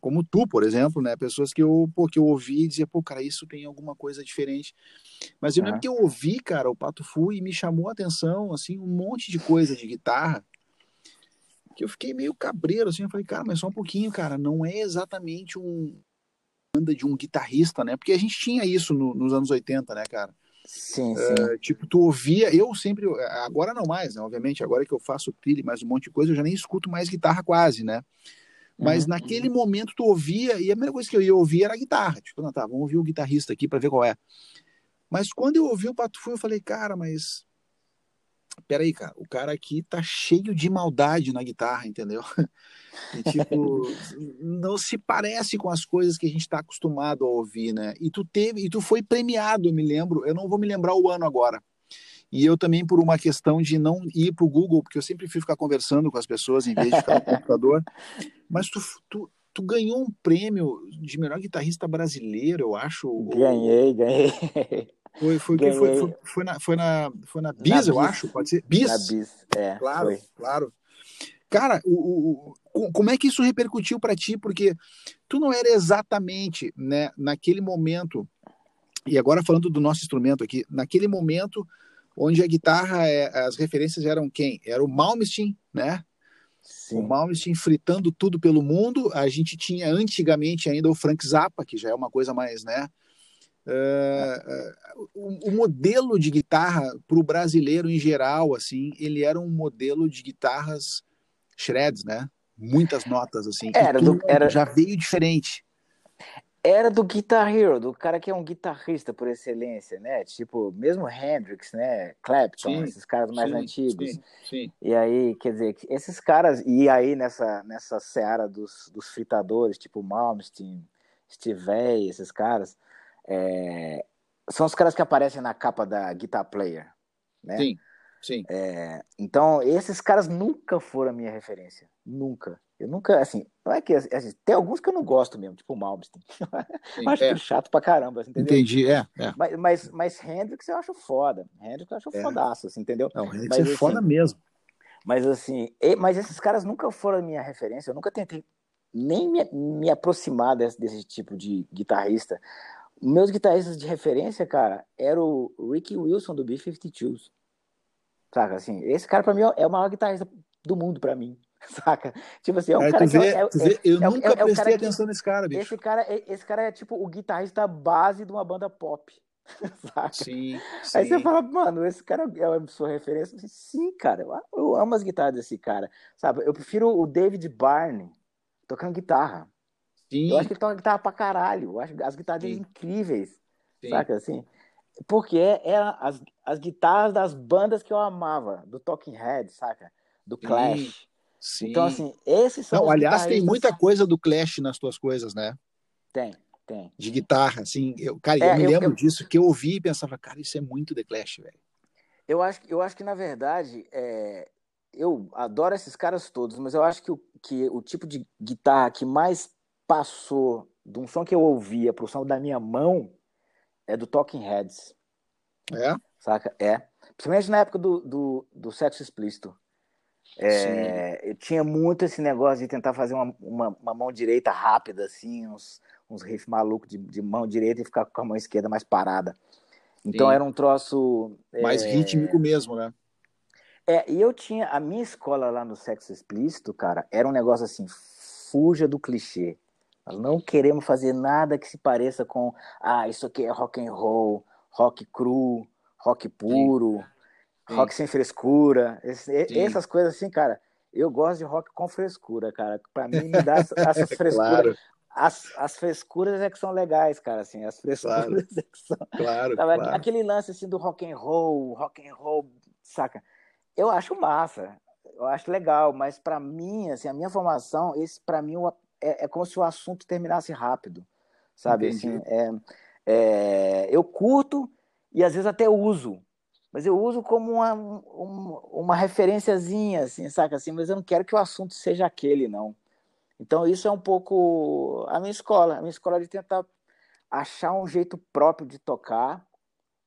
como tu, por exemplo, né? Pessoas que eu, pô, que eu ouvi e dizia, pô, cara, isso tem alguma coisa diferente. Mas eu uhum. lembro que eu ouvi, cara, o Pato Fu e me chamou a atenção, assim, um monte de coisa de guitarra que eu fiquei meio cabreiro, assim, eu falei, cara, mas só um pouquinho, cara, não é exatamente um banda de um guitarrista, né? Porque a gente tinha isso no, nos anos 80, né, cara? Sim, sim. Uh, tipo, tu ouvia, eu sempre, agora não mais, né? Obviamente, agora que eu faço trilha mais um monte de coisa, eu já nem escuto mais guitarra quase, né? Mas uhum, naquele uhum. momento tu ouvia, e a primeira coisa que eu ia ouvir era a guitarra. Tipo, não, tá, vamos ouvir o guitarrista aqui para ver qual é. Mas quando eu ouvi o Pato Fu, eu falei, cara, mas peraí, cara, o cara aqui tá cheio de maldade na guitarra, entendeu? E, tipo, não se parece com as coisas que a gente está acostumado a ouvir, né? E tu teve, e tu foi premiado, eu me lembro, eu não vou me lembrar o ano agora. E eu também, por uma questão de não ir para o Google, porque eu sempre fui ficar conversando com as pessoas em vez de ficar no computador. Mas tu, tu, tu ganhou um prêmio de melhor guitarrista brasileiro, eu acho. Ganhei, ganhei. Foi, foi, foi, foi, foi, na, foi, na, foi na Bis, eu acho, pode ser? Bis? Na Bis, é. Claro, foi. claro. Cara, o, o, como é que isso repercutiu para ti? Porque tu não era exatamente, né, naquele momento, e agora falando do nosso instrumento aqui, naquele momento onde a guitarra, é, as referências eram quem? Era o Malmsteen, né? Sim. O Malmsteen fritando tudo pelo mundo. A gente tinha antigamente ainda o Frank Zappa, que já é uma coisa mais, né? Uh, o, o, modelo de guitarra para o brasileiro em geral, assim, ele era um modelo de guitarras shreds, né? Muitas notas, assim. Era, do, era já veio diferente. Era do Guitar Hero, do cara que é um guitarrista por excelência, né? Tipo, mesmo Hendrix, né? Clapton, sim, esses caras mais sim, antigos. Sim, sim. E aí, quer dizer, esses caras, e aí nessa, nessa seara dos, dos fritadores, tipo Malmsteen, Steve Vai, esses caras, é, são os caras que aparecem na capa da Guitar Player, né? Sim, sim. É, então, esses caras nunca foram a minha referência. Nunca. Eu nunca, assim, não é que. Assim, tem alguns que eu não gosto mesmo, tipo o Malmsteen. eu acho é. chato pra caramba, assim, entendeu? Entendi, é. é. Mas, mas, mas Hendrix eu acho foda. Hendrix eu acho é. fodaço, assim, entendeu? Não, Hendrix mas, é assim, foda mesmo. Mas assim, mas esses caras nunca foram a minha referência. Eu nunca tentei nem me, me aproximar desse, desse tipo de guitarrista. Meus guitarristas de referência, cara, era o Ricky Wilson do B-52s. Saca, assim, esse cara pra mim é o maior guitarrista do mundo pra mim. Saca? Tipo assim, é um é, cara que vê, é, é, vê, eu é, nunca é prestei atenção que, nesse cara, bicho. Esse cara, esse cara é tipo o guitarrista base de uma banda pop. Saca? Sim, sim. Aí você fala, mano, esse cara é a sua referência? Sim, cara, eu, eu amo as guitarras desse cara. Sabe? Eu prefiro o David Barney tocando guitarra. Sim. Eu acho que ele toca guitarra pra caralho. Eu acho as guitarras dele incríveis. Sim. Saca assim? Porque é, é as, as guitarras das bandas que eu amava, do Talking Head, saca? Do Clash. Sim. Então, assim, esses são. Não, aliás, tem muita coisa do Clash nas tuas coisas, né? Tem, tem. De guitarra, assim. Eu, cara, é, eu me lembro eu, disso, que eu ouvi e pensava, cara, isso é muito The Clash, velho. Eu acho, eu acho que, na verdade, é, eu adoro esses caras todos, mas eu acho que o, que o tipo de guitarra que mais passou de um som que eu ouvia para o som da minha mão é do Talking Heads. É? Saca? É. Principalmente na época do, do, do sexo explícito. É, eu tinha muito esse negócio de tentar fazer uma, uma, uma mão direita rápida, assim, uns, uns riffs malucos de, de, mão direita e ficar com a mão esquerda mais parada. Então Sim. era um troço. Mais é... rítmico mesmo, né? É, e eu tinha. A minha escola lá no sexo explícito, cara, era um negócio assim: fuja do clichê. Nós não queremos fazer nada que se pareça com, ah, isso aqui é rock and roll, rock cru, rock puro, Sim. rock sem frescura. Esse, essas coisas assim, cara. Eu gosto de rock com frescura, cara. Para mim, me dá essas frescuras. claro. As, as frescuras é que são legais, cara, assim, as frescuras claro. é que são. Claro, claro. Aquele lance assim do rock and roll, rock and roll, saca? Eu acho massa, eu acho legal, mas para mim, assim, a minha formação, esse para mim é, é, como se o assunto terminasse rápido, sabe? Assim, é, é, eu curto e às vezes até uso, mas eu uso como uma, uma, uma referenciazinha, assim, saca? Assim, mas eu não quero que o assunto seja aquele, não. Então isso é um pouco a minha escola, a minha escola de tentar achar um jeito próprio de tocar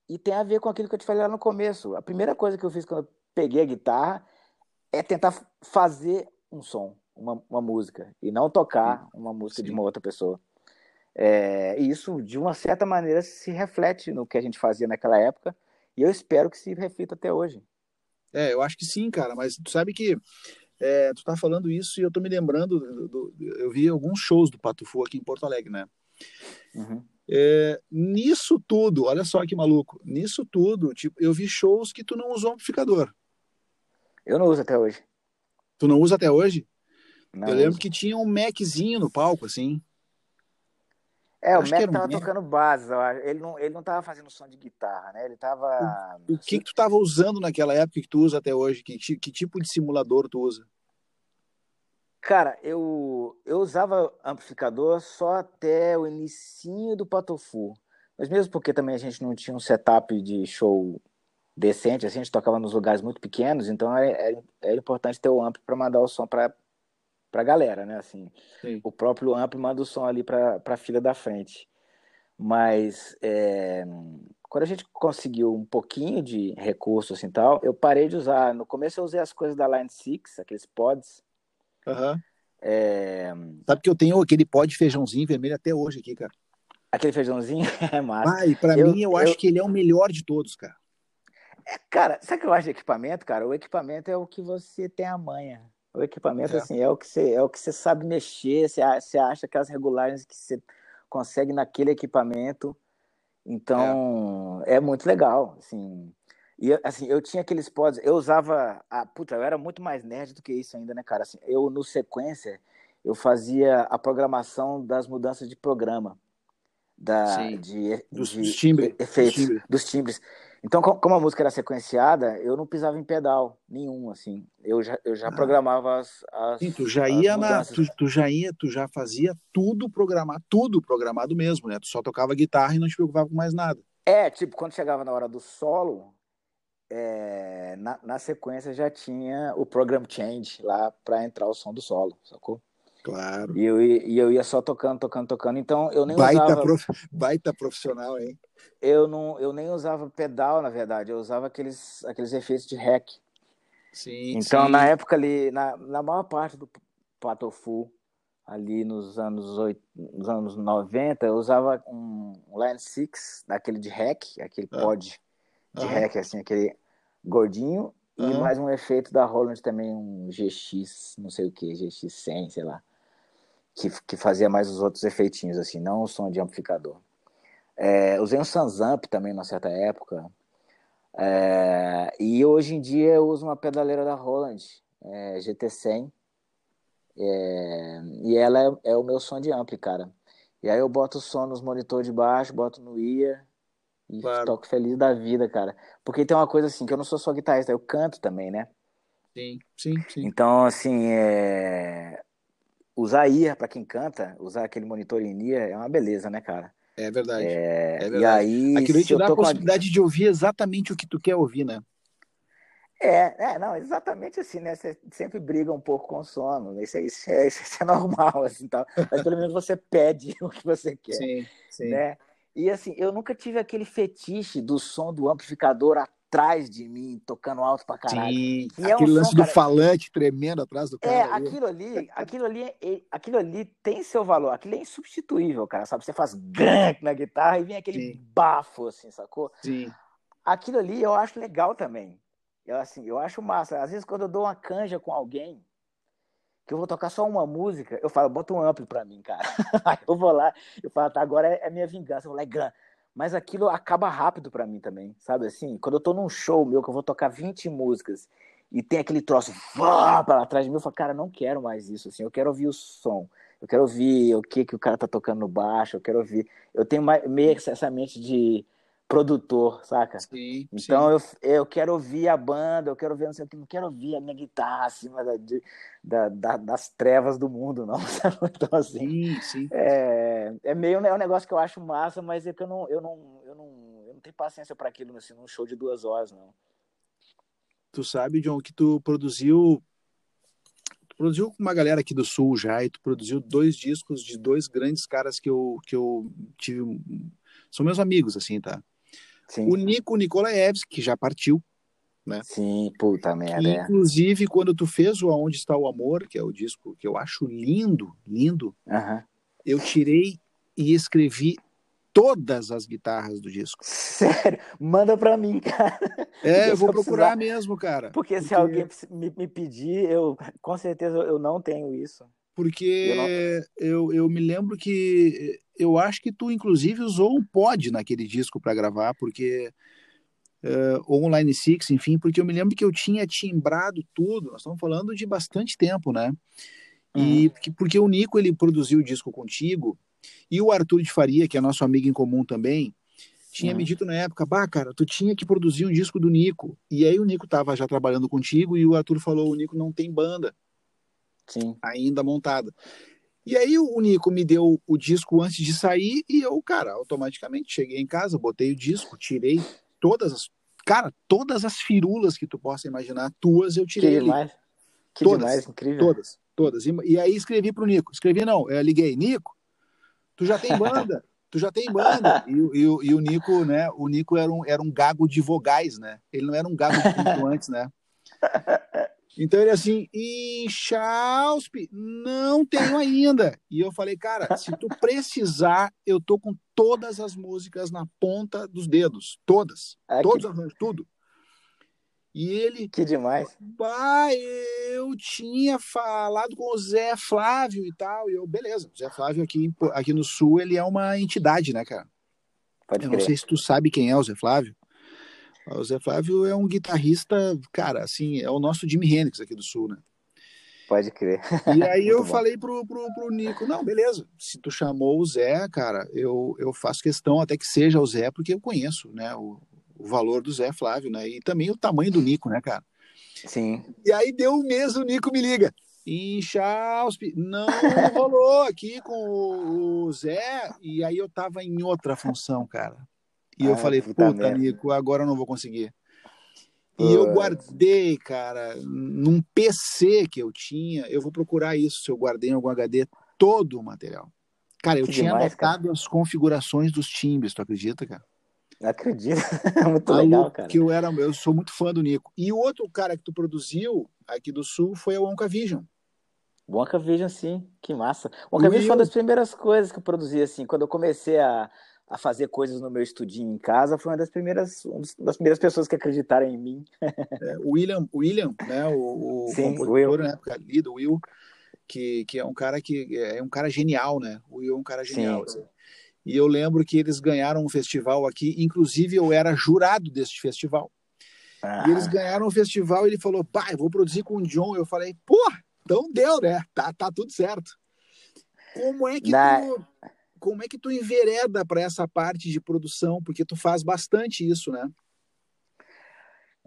e tem a ver com aquilo que eu te falei lá no começo. A primeira coisa que eu fiz quando eu peguei a guitarra é tentar fazer um som, uma, uma música, e não tocar uma música Sim. de uma outra pessoa. É, e isso, de uma certa maneira, se reflete no que a gente fazia naquela época, e eu espero que se reflita até hoje. É, eu acho que sim, cara, mas tu sabe que é, tu tá falando isso e eu tô me lembrando, do, do, eu vi alguns shows do Patufu aqui em Porto Alegre, né? Uhum. É, nisso tudo, olha só que maluco, nisso tudo, tipo, eu vi shows que tu não usou amplificador. Eu não uso até hoje. Tu não usa até hoje? Não eu lembro que tinha um Maczinho no palco, assim. É, o Mac um tava Mac. tocando base, ele não, ele não tava fazendo som de guitarra, né? Ele tava. O, o que, que tu tava usando naquela época que tu usa até hoje? Que, que tipo de simulador tu usa? Cara, eu, eu usava amplificador só até o inicinho do Patofu. Mas mesmo porque também a gente não tinha um setup de show decente, assim, a gente tocava nos lugares muito pequenos, então é, é, é importante ter o amplo para mandar o som para a galera, né? Assim, Sim. o próprio amplo manda o som ali para a fila da frente. Mas é, quando a gente conseguiu um pouquinho de recurso assim tal, eu parei de usar. No começo eu usei as coisas da Line 6, aqueles pods, Uhum. É... Sabe que eu tenho aquele pó de feijãozinho vermelho até hoje aqui, cara. Aquele feijãozinho é massa. Ah, e pra eu, mim eu, eu, acho que ele é o melhor de todos, cara. É, cara, sabe o que eu acho de equipamento, cara? O equipamento é o que você tem a manha. O equipamento, é. assim, é o que você, é o que você sabe mexer, você, você acha que as regulagens que você consegue naquele equipamento. Então, é, é muito legal, assim. E assim, eu tinha aqueles pods, eu usava. A, puta, eu era muito mais nerd do que isso ainda, né, cara? Assim, eu, no sequência, eu fazia a programação das mudanças de programa. Da, Sim. de, dos, de dos timbres, efeitos, dos timbres. dos timbres. Então, como a música era sequenciada, eu não pisava em pedal nenhum, assim. Eu já, eu já ah. programava as, as. Sim, tu já ia na. Tu, tu, já ia, tu já fazia tudo programado, tudo programado mesmo, né? Tu só tocava guitarra e não te preocupava com mais nada. É, tipo, quando chegava na hora do solo, é, na, na, sequência já tinha o program change lá para entrar o som do solo, sacou? Claro. E eu, e eu ia só tocando, tocando, tocando. Então eu nem baita usava. Prof... Baita profissional, hein? Eu, não, eu nem usava pedal, na verdade. Eu usava aqueles, aqueles efeitos de hack. Sim. Então, sim. na época ali, na, na maior parte do Patofu, ali nos anos, 8, nos anos 90, eu usava um Line 6, daquele de hack, aquele ah. pod de uhum. hack, assim, aquele gordinho, e mais um efeito da Roland também, um GX, não sei o que, GX100, sei lá, que, que fazia mais os outros efeitinhos, assim, não o som de amplificador. É, usei um Sansamp também, numa certa época, é, e hoje em dia eu uso uma pedaleira da Roland, é, GT100, é, e ela é, é, o meu som de ampli, cara. E aí eu boto o som nos monitores de baixo, boto no ear, e claro. toco feliz da vida, cara. Porque tem uma coisa assim, que eu não sou só guitarrista, eu canto também, né? Sim, sim, sim. Então, assim, é... usar IR para quem canta, usar aquele monitor em IR é uma beleza, né, cara? É verdade. É... é verdade. E aí, Aquilo te dá a possibilidade de ouvir exatamente o que tu quer ouvir, né? É, é, não, exatamente assim, né? Você sempre briga um pouco com o sono. Isso é, isso é, isso é normal, assim, tal. Mas pelo menos você pede o que você quer. Sim, sim. Né? E assim, eu nunca tive aquele fetiche do som do amplificador atrás de mim, tocando alto pra caralho. Sim, e é aquele um lance som, do cara... falante tremendo atrás do cara. É, ali. aquilo ali, aquilo ali, aquilo ali tem seu valor, aquilo é insubstituível, cara, sabe? Você faz gank na guitarra e vem aquele Sim. bafo, assim, sacou? Sim. Aquilo ali eu acho legal também. Eu, assim, eu acho massa. Às vezes, quando eu dou uma canja com alguém, que eu vou tocar só uma música, eu falo, bota um amplo pra mim, cara. Aí eu vou lá, eu falo, tá, agora é, é minha vingança, eu vou lá e Mas aquilo acaba rápido para mim também, sabe assim? Quando eu tô num show meu, que eu vou tocar 20 músicas, e tem aquele troço para atrás de mim, eu falo, cara, não quero mais isso, assim, eu quero ouvir o som, eu quero ouvir o que que o cara tá tocando no baixo, eu quero ouvir. Eu tenho meio essa mente de produtor, saca? Sim, então sim. Eu, eu quero ouvir a banda, eu quero ouvir não sei o que, não quero ouvir a minha guitarra acima da, de, da, da, das trevas do mundo, não. Então, assim, sim, sim. É, é meio é um negócio que eu acho massa, mas é que eu não, eu não, eu não, eu não tenho paciência para aquilo assim, num show de duas horas, não. Tu sabe, John, que tu produziu tu produziu com uma galera aqui do sul já e tu produziu dois discos de dois grandes caras que eu que eu tive são meus amigos assim tá Sim. O Nico Nikolaevski, que já partiu, né? Sim, puta merda. É. inclusive, quando tu fez o Aonde Está o Amor, que é o disco que eu acho lindo, lindo, uhum. eu tirei e escrevi todas as guitarras do disco. Sério? Manda pra mim, cara. É, eu vou procurar precisar... mesmo, cara. Porque, porque, se alguém me, me pedir, eu com certeza eu não tenho isso. Porque eu, não... eu, eu, me lembro que eu acho que tu, inclusive, usou um pod naquele disco para gravar, porque uh, Online Six, enfim, porque eu me lembro que eu tinha timbrado tudo. Nós estamos falando de bastante tempo, né? E uhum. porque, porque o Nico ele produziu o disco contigo e o Arthur de Faria, que é nosso amigo em comum também, tinha uhum. me dito na época, bah, cara, tu tinha que produzir um disco do Nico. E aí o Nico tava já trabalhando contigo e o Arthur falou, o Nico não tem banda. Sim. Ainda montada. E aí o Nico me deu o disco antes de sair e eu, cara, automaticamente cheguei em casa, botei o disco, tirei todas as Cara, todas as firulas que tu possa imaginar, tuas eu tirei. Que demais. Que todas, demais, incrível. Todas, todas. E, e, aí escrevi pro Nico. Escrevi não, eu liguei, Nico, tu já tem banda? tu já tem banda. E, e, e, o Nico, né? O Nico era um, era um gago de vogais, né? Ele não era um gago de antes, né? Então ele assim, Inchauspe, não tenho ainda. E eu falei, cara, se tu precisar, eu tô com todas as músicas na ponta dos dedos. Todas. É todos que... arranjos, tudo. E ele. Que demais. Bah, eu tinha falado com o Zé Flávio e tal. E eu, beleza, o Zé Flávio aqui, aqui no Sul, ele é uma entidade, né, cara? Pode eu crer. não sei se tu sabe quem é o Zé Flávio. O Zé Flávio é um guitarrista, cara, assim, é o nosso Jimi Hendrix aqui do Sul, né? Pode crer. E aí eu bom. falei pro, pro, pro Nico, não, beleza, se tu chamou o Zé, cara, eu, eu faço questão até que seja o Zé, porque eu conheço, né, o, o valor do Zé Flávio, né, e também o tamanho do Nico, né, cara? Sim. E aí deu um mês, o Nico me liga, Inchauspe, não rolou aqui com o Zé, e aí eu tava em outra função, cara. E ah, eu falei, puta, puta Nico, agora eu não vou conseguir. E eu guardei, cara, num PC que eu tinha, eu vou procurar isso, se eu guardei em algum HD, todo o material. Cara, eu que tinha demais, anotado cara. as configurações dos timbres, tu acredita, cara? Acredito, muito a legal, cara. Que eu, era, eu sou muito fã do Nico. E o outro cara que tu produziu aqui do Sul foi a Wonka Vision. Wonka Vision, sim, que massa. Wonka Vision foi uma das primeiras coisas que eu produzi, assim, quando eu comecei a, a fazer coisas no meu estudinho em casa, foi uma das primeiras, uma das primeiras pessoas que acreditaram em mim. É, William, William, né, o, o Sim, compositor Will. na época Will, que, que é um cara que é um cara genial, né? O Will é um cara genial. Assim. E eu lembro que eles ganharam um festival aqui, inclusive eu era jurado deste festival. Ah. E eles ganharam o um festival e ele falou, pai, vou produzir com o John. Eu falei, pô, então deu, né? Tá, tá tudo certo. Como é que Na... tu como é que tu envereda para essa parte de produção? Porque tu faz bastante isso, né?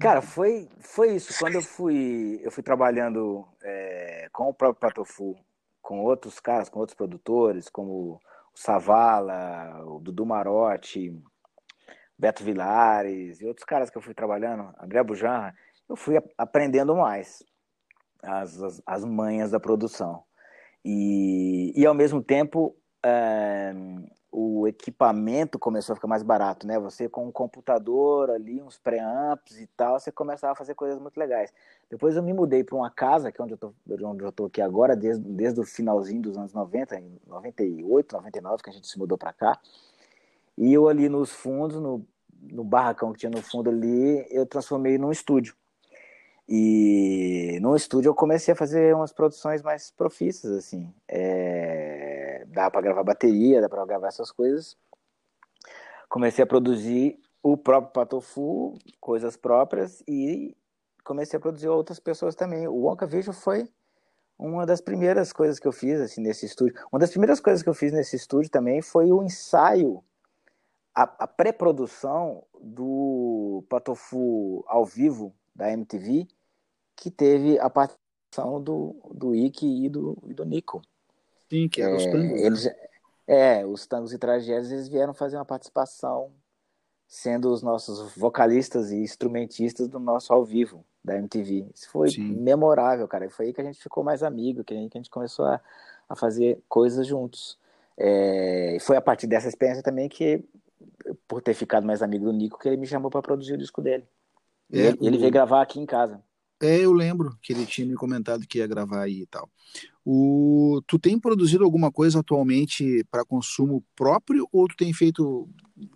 Cara, foi, foi isso. Quando eu fui, eu fui trabalhando é, com o próprio Patofu, com outros caras, com outros produtores, como o Savala, o Dudu Marotti, Beto Vilares e outros caras que eu fui trabalhando, André Bujanra, eu fui aprendendo mais as, as, as manhas da produção. E, e ao mesmo tempo o equipamento começou a ficar mais barato, né? Você com um computador ali, uns preamps e tal, você começava a fazer coisas muito legais. Depois eu me mudei para uma casa, que é onde eu tô, onde eu aqui agora, desde, desde o finalzinho dos anos 90, em 98, 99, que a gente se mudou para cá. E eu ali nos fundos, no, no barracão que tinha no fundo ali, eu transformei num estúdio. E no estúdio eu comecei a fazer umas produções mais profícias, assim. É... Dá para gravar bateria, dá para gravar essas coisas. Comecei a produzir o próprio Patofu, coisas próprias, e comecei a produzir outras pessoas também. O Wonka Vision foi uma das primeiras coisas que eu fiz assim, nesse estúdio. Uma das primeiras coisas que eu fiz nesse estúdio também foi o ensaio, a, a pré-produção do Patofu ao vivo da MTV, que teve a participação do, do Ike e do, e do Nico. Sim, que eram é, os tangos. Eles, é, os tangos e tragédias eles vieram fazer uma participação sendo os nossos vocalistas e instrumentistas do nosso ao vivo da MTV. Isso foi Sim. memorável, cara. Foi aí que a gente ficou mais amigo, que a gente, que a gente começou a, a fazer coisas juntos. É, foi a partir dessa experiência também que por ter ficado mais amigo do Nico, que ele me chamou para produzir o disco dele. É, ele, ele veio gravar aqui em casa. É, eu lembro que ele tinha me comentado que ia gravar aí e tal. O, tu tem produzido alguma coisa atualmente para consumo próprio ou tu tem feito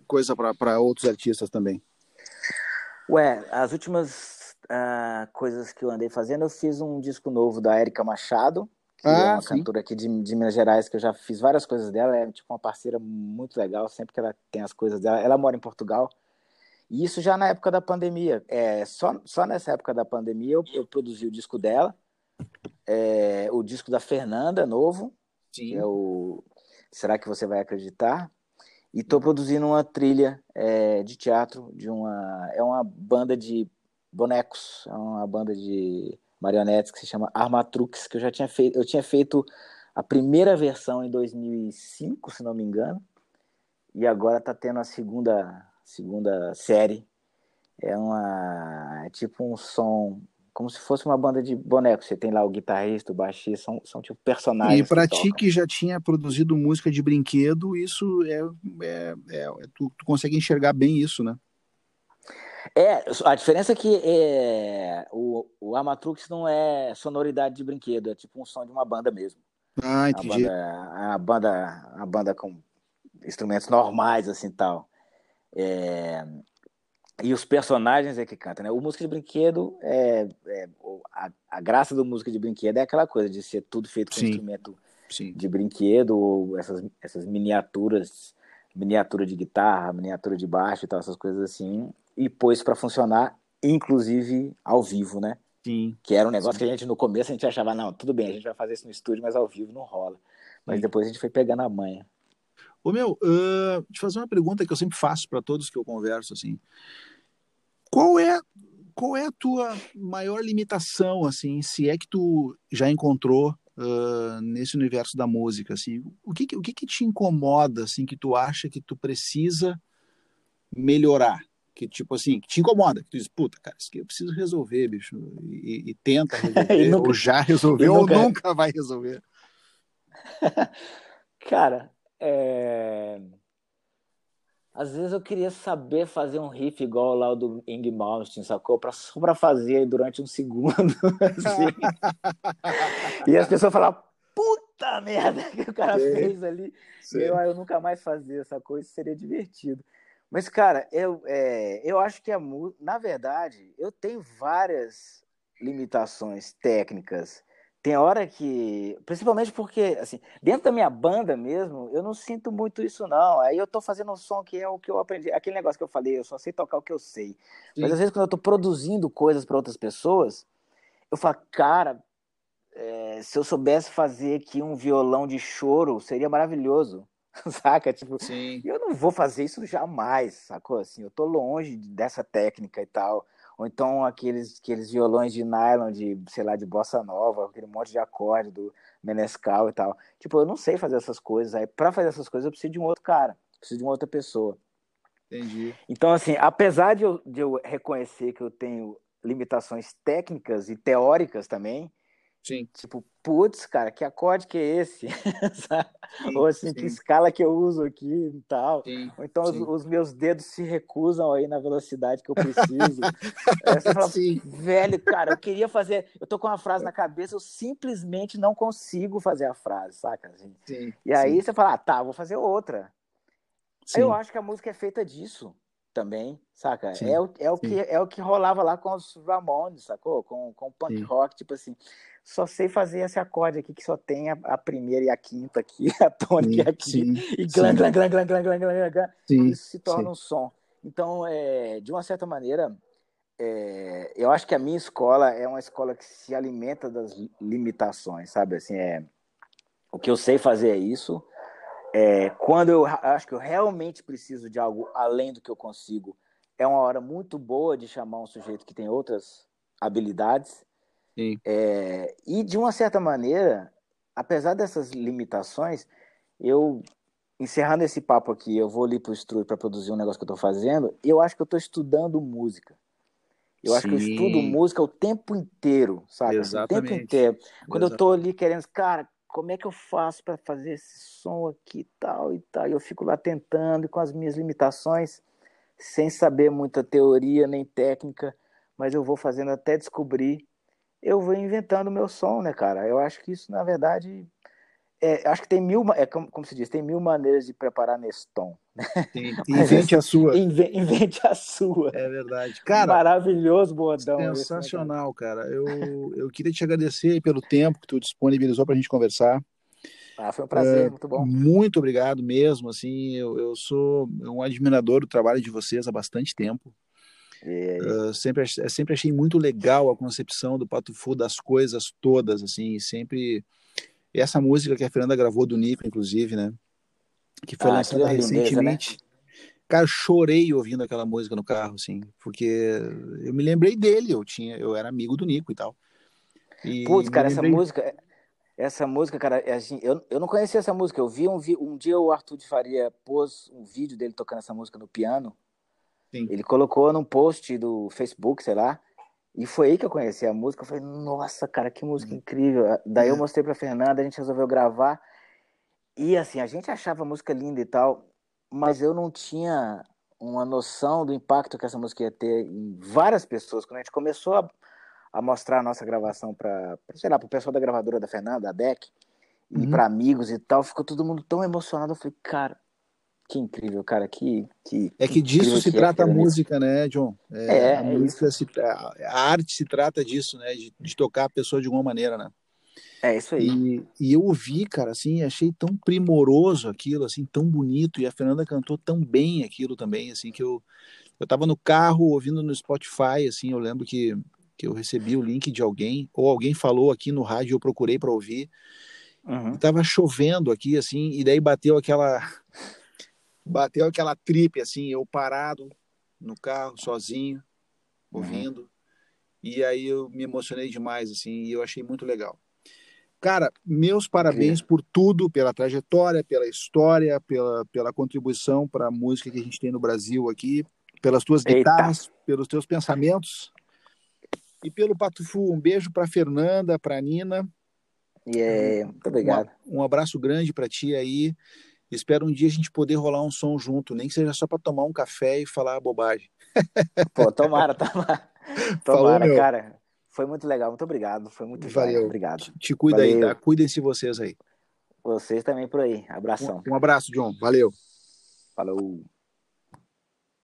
coisa para outros artistas também? Ué, as últimas uh, coisas que eu andei fazendo, eu fiz um disco novo da Érica Machado, que é ah, é uma sim. cantora aqui de, de, Minas Gerais, que eu já fiz várias coisas dela, é tipo uma parceira muito legal, sempre que ela tem as coisas dela. Ela mora em Portugal, e isso já na época da pandemia. É, só, só nessa época da pandemia eu, eu produzi o disco dela, é, o disco da Fernanda, novo, Sim. é o Será que Você Vai Acreditar? E estou produzindo uma trilha é, de teatro de uma. É uma banda de bonecos, é uma banda de marionetes que se chama Armatrux, que eu já tinha feito. Eu tinha feito a primeira versão em 2005, se não me engano, e agora está tendo a segunda segunda série. É uma é tipo um som como se fosse uma banda de bonecos. Você tem lá o guitarrista, o baixista, são, são tipo personagens. E para ti que já tinha produzido música de brinquedo, isso é, é, é, é tu, tu, consegue enxergar bem isso, né? É, a diferença é que é, o, o Amatrux não é sonoridade de brinquedo, é tipo um som de uma banda mesmo. Ah, entendi. A banda, a banda, a banda com instrumentos normais, assim, tal. É, e os personagens é que cantam, né? O música de brinquedo é, é a, a, graça do música de brinquedo é aquela coisa de ser tudo feito com Sim. instrumento Sim. de brinquedo, essas, essas miniaturas, miniatura de guitarra, miniatura de baixo e tal, essas coisas assim, e pôs para funcionar, inclusive ao vivo, né? Sim. Que era um negócio Sim. que a gente no começo a gente achava, não, tudo bem, a gente vai fazer isso no estúdio, mas ao vivo não rola. Mas depois a gente foi pegando a manha. Ô meu, uh, te fazer uma pergunta que eu sempre faço para todos que eu converso assim. Qual é qual é a tua maior limitação assim, se é que tu já encontrou uh, nesse universo da música assim? O que o que, que te incomoda assim que tu acha que tu precisa melhorar? que tipo assim, que te incomoda, que tu diz, puta, cara, isso aqui eu preciso resolver, bicho, e, e tenta resolver, e nunca, ou já resolveu, ou nunca vai resolver. cara, é... Às vezes eu queria saber fazer um riff igual lá o do Ing Malmsteen, sacou? Pra, só pra fazer durante um segundo. Assim. e as pessoas falavam, puta merda que o cara Sim. fez ali. Sim. Eu, eu nunca mais fazia essa coisa, seria divertido. Mas, cara, eu, é, eu acho que a na verdade, eu tenho várias limitações técnicas tem hora que, principalmente porque, assim, dentro da minha banda mesmo, eu não sinto muito isso, não. Aí eu tô fazendo um som que é o que eu aprendi, aquele negócio que eu falei, eu só sei tocar o que eu sei. Sim. Mas às vezes quando eu tô produzindo coisas para outras pessoas, eu falo, cara, é, se eu soubesse fazer aqui um violão de choro, seria maravilhoso. Saca? Tipo, Sim. eu não vou fazer isso jamais, sacou? Assim, eu tô longe dessa técnica e tal ou então aqueles, aqueles violões de nylon, de, sei lá, de bossa nova, aquele monte de acorde do Menescal e tal. Tipo, eu não sei fazer essas coisas. Aí, para fazer essas coisas, eu preciso de um outro cara, preciso de uma outra pessoa. Entendi. Então, assim, apesar de eu, de eu reconhecer que eu tenho limitações técnicas e teóricas também, Sim. Tipo, putz, cara, que acorde que é esse? Sim, Ou assim, sim. que escala que eu uso aqui e tal. Sim, Ou então os, os, meus dedos se recusam aí na velocidade que eu preciso. é, você fala, velho, cara, eu queria fazer. Eu tô com uma frase na cabeça, eu simplesmente não consigo fazer a frase, saca? Assim. e aí você fala, ah, tá, vou fazer outra. Eu acho que a música é feita disso também, saca? É, o, é, o que, é o que rolava lá com os Ramones, sacou? Com, com o punk rock, tipo assim só sei fazer esse acorde aqui que só tem a, a primeira e a quinta aqui, a tônica aqui, sim, e glan, glan, glan, glan, glan, glan, glan, glan, sim, isso se torna sim. um som. Então, é, de uma certa maneira, é, eu acho que a minha escola é uma escola que se alimenta das limitações, sabe? Assim, é, o que eu sei fazer é isso. É, quando eu acho que eu realmente preciso de algo além do que eu consigo, é uma hora muito boa de chamar um sujeito que tem outras habilidades é, e de uma certa maneira, apesar dessas limitações, eu encerrando esse papo aqui, eu vou ali para o estúdio para produzir um negócio que eu estou fazendo. Eu acho que eu estou estudando música. Eu Sim. acho que eu estudo música o tempo inteiro, sabe? Exatamente. O tempo inteiro. Quando Exatamente. eu estou ali querendo, cara, como é que eu faço para fazer esse som aqui tal e tal. E eu fico lá tentando com as minhas limitações, sem saber muita teoria nem técnica, mas eu vou fazendo até descobrir. Eu vou inventando o meu som, né, cara? Eu acho que isso, na verdade, é, acho que tem mil, é como, como, se diz, tem mil maneiras de preparar Neston. Sim, invente a sua. Invente, invente, a sua. É verdade. Cara, Maravilhoso, Bodão. Sensacional, esse, né, cara? cara. Eu, eu queria te agradecer pelo tempo que tu disponibilizou para a gente conversar. Ah, foi um prazer, é, muito bom. Muito obrigado mesmo. Assim, eu, eu sou um admirador do trabalho de vocês há bastante tempo. Uh, sempre, sempre achei muito legal a concepção do Pato Fu das coisas todas, assim, sempre e essa música que a Fernanda gravou do Nico, inclusive, né? Que foi ah, lançada recentemente. Né? Cara, eu chorei ouvindo aquela música no carro, assim, porque eu me lembrei dele, eu tinha, eu era amigo do Nico e tal. E Putz, cara, lembrei... essa música, essa música, cara, é assim, eu, eu não conhecia essa música, eu vi um, um dia o Arthur de Faria pôs um vídeo dele tocando essa música no piano. Sim. Ele colocou num post do Facebook, sei lá, e foi aí que eu conheci a música. Eu falei, nossa, cara, que música uhum. incrível. Daí eu uhum. mostrei pra Fernanda, a gente resolveu gravar. E assim, a gente achava a música linda e tal, mas eu não tinha uma noção do impacto que essa música ia ter em várias pessoas. Quando a gente começou a, a mostrar a nossa gravação para, sei lá, pro pessoal da gravadora da Fernanda, a DEC, e uhum. para amigos e tal, ficou todo mundo tão emocionado. Eu falei, cara, que incrível, cara. Que, que, é que disso se que trata é a música, né, John? É, é, a, é música se, a arte se trata disso, né? De, de, tocar a pessoa de alguma maneira, né? É isso aí. E, e, eu ouvi, cara, assim, achei tão primoroso aquilo, assim, tão bonito. E a Fernanda cantou tão bem aquilo também, assim, que eu, eu tava no carro ouvindo no Spotify, assim, eu lembro que, que eu recebi o link de alguém, ou alguém falou aqui no rádio, eu procurei para ouvir. Uhum. E tava chovendo aqui, assim, e daí bateu aquela bateu aquela tripe assim, eu parado no carro sozinho, uhum. ouvindo. Uhum. E aí eu me emocionei demais assim, e eu achei muito legal. Cara, meus parabéns por tudo, pela trajetória, pela história, pela, pela contribuição para a música que a gente tem no Brasil aqui, pelas tuas Eita. guitarras, pelos teus pensamentos e pelo Patufu. Um beijo para Fernanda, para Nina. Yeah, muito obrigado. Um, um abraço grande para ti aí. Espero um dia a gente poder rolar um som junto, nem que seja só para tomar um café e falar bobagem. Pô, tomara, tomara. Tomara, Falou, cara. Foi muito legal, muito obrigado. Foi muito Valeu. obrigado. Te, te cuida Valeu. aí, tá? Cuidem-se vocês aí. Vocês também por aí. Abração. Um, um abraço, John. Valeu. Falou.